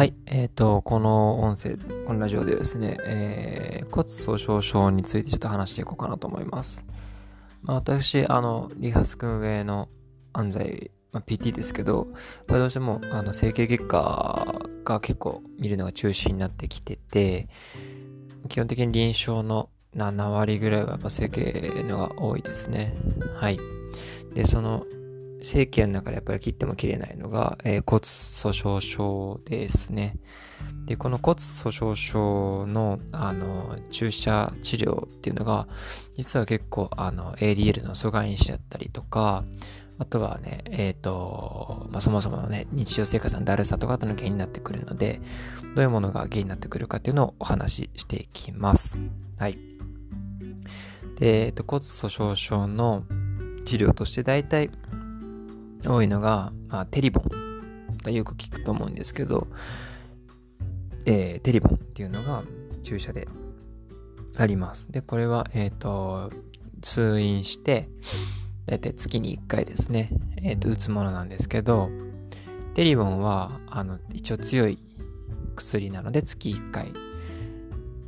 はい。えっ、ー、と、この音声、このラジオでですね、えー、骨粗鬆症についてちょっと話していこうかなと思います。まあ、私、あの、リハス君上の安西、まあ、PT ですけど、まあ、どうしても、あの、整形外科が結構見るのが中心になってきてて、基本的に臨床の7割ぐらいはやっぱ整形のが多いですね。はい。で、その、整形の中でやっぱり切っても切れないのが、えー、骨粗鬆症ですね。で、この骨粗鬆症の、あの、注射治療っていうのが、実は結構、あの、ADL の阻害因子だったりとか、あとはね、えっ、ー、と、まあ、そもそものね、日常生活のだるさとかの原因になってくるので、どういうものが原因になってくるかっていうのをお話ししていきます。はい。で、えっ、ー、と、骨粗鬆症の治療として大体、多いのが、まあ、テリボンよく聞くと思うんですけど、えー、テリボンっていうのが注射であります。で、これは、えっ、ー、と、通院して、だいたい月に1回ですね、えっ、ー、と、打つものなんですけど、テリボンは、あの、一応強い薬なので月1回。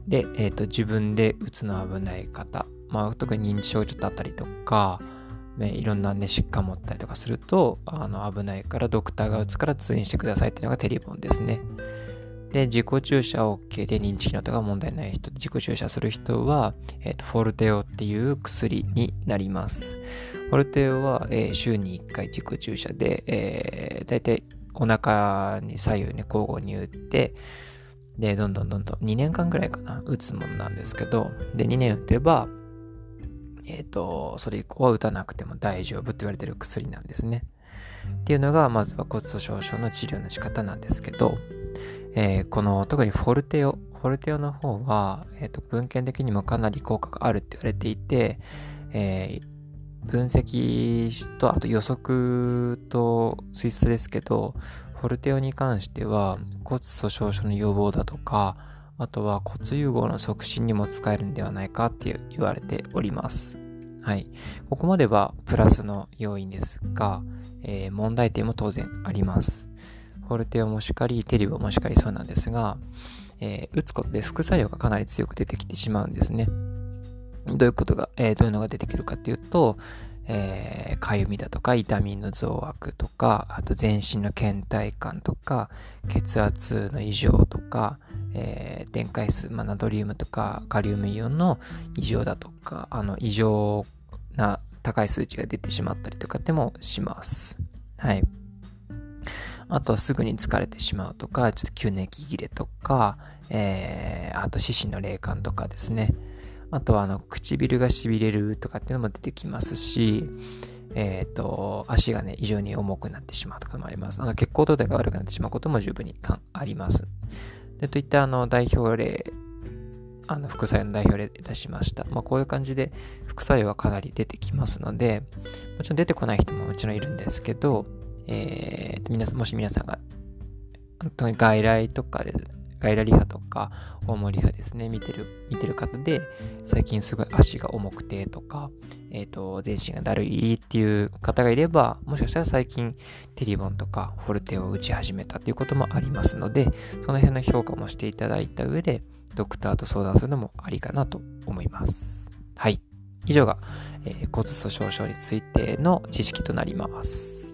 で、えっ、と、自分で打つの危ない方、まあ、特に認知症ちょっとあったりとか、ね、いろんなね、疾患持ったりとかすると、あの、危ないからドクターが打つから通院してくださいっていうのがテリボンですね。で、自己注射 OK で認知機能とか問題ない人、自己注射する人は、え、ー、と、フォルテオっていう薬になります。フォルテオは、えー、週に1回自己注射で、えー、だいたいお腹に左右に交互に打って、で、どんどんどんどん2年間ぐらいかな、打つものなんですけど、で、2年打てば、えっ、ー、と、それ以降は打たなくても大丈夫って言われてる薬なんですね。っていうのが、まずは骨粗鬆症の治療の仕方なんですけど、えー、この、特にフォルテオ、フォルテオの方は、えっ、ー、と、文献的にもかなり効果があるって言われていて、えー、分析と、あと予測と推察ですけど、フォルテオに関しては骨粗鬆症の予防だとか、あとは骨融合の促進にも使えるんではないかって言われております。はい。ここまではプラスの要因ですが、えー、問題点も当然あります。フォルテオもしかり、テリボもしかりそうなんですが、えー、打つことで副作用がかなり強く出てきてしまうんですね。どういうことが、えー、どういうのが出てくるかっていうと、えー、かゆみだとか痛みの増悪とか、あと全身の倦怠感とか、血圧の異常とか、えー、電解質、まあ、ナトリウムとかカリウムイオンの異常だとか、あの、異常な高い数値が出てしまったりとかでもします。はい。あとはすぐに疲れてしまうとか、ちょっと急な息切れとか、えー、あと四肢の霊感とかですね。あとはあの唇が痺れるとかっていうのも出てきますし、えっ、ー、と、足がね、異常に重くなってしまうとかもあります。あの血行動態が悪くなってしまうことも十分にあります。で、といったあの代表例、あの副作用の代表例出しました。まあ、こういう感じで副作用はかなり出てきますので、もちろん出てこない人ももちろんいるんですけど、えー、皆さん、もし皆さんが、本当に外来とかで外来リハとか、大盛リハですね、見てる、見てる方で、最近すごい足が重くてとか、えっ、ー、と、全身がだるいっていう方がいれば、もしかしたら最近テリボンとかフォルテを打ち始めたっていうこともありますので、その辺の評価もしていただいた上で、ドクターと相談するのもありかなと思います。はい。以上が、えー、骨粗鬆症についての知識となります。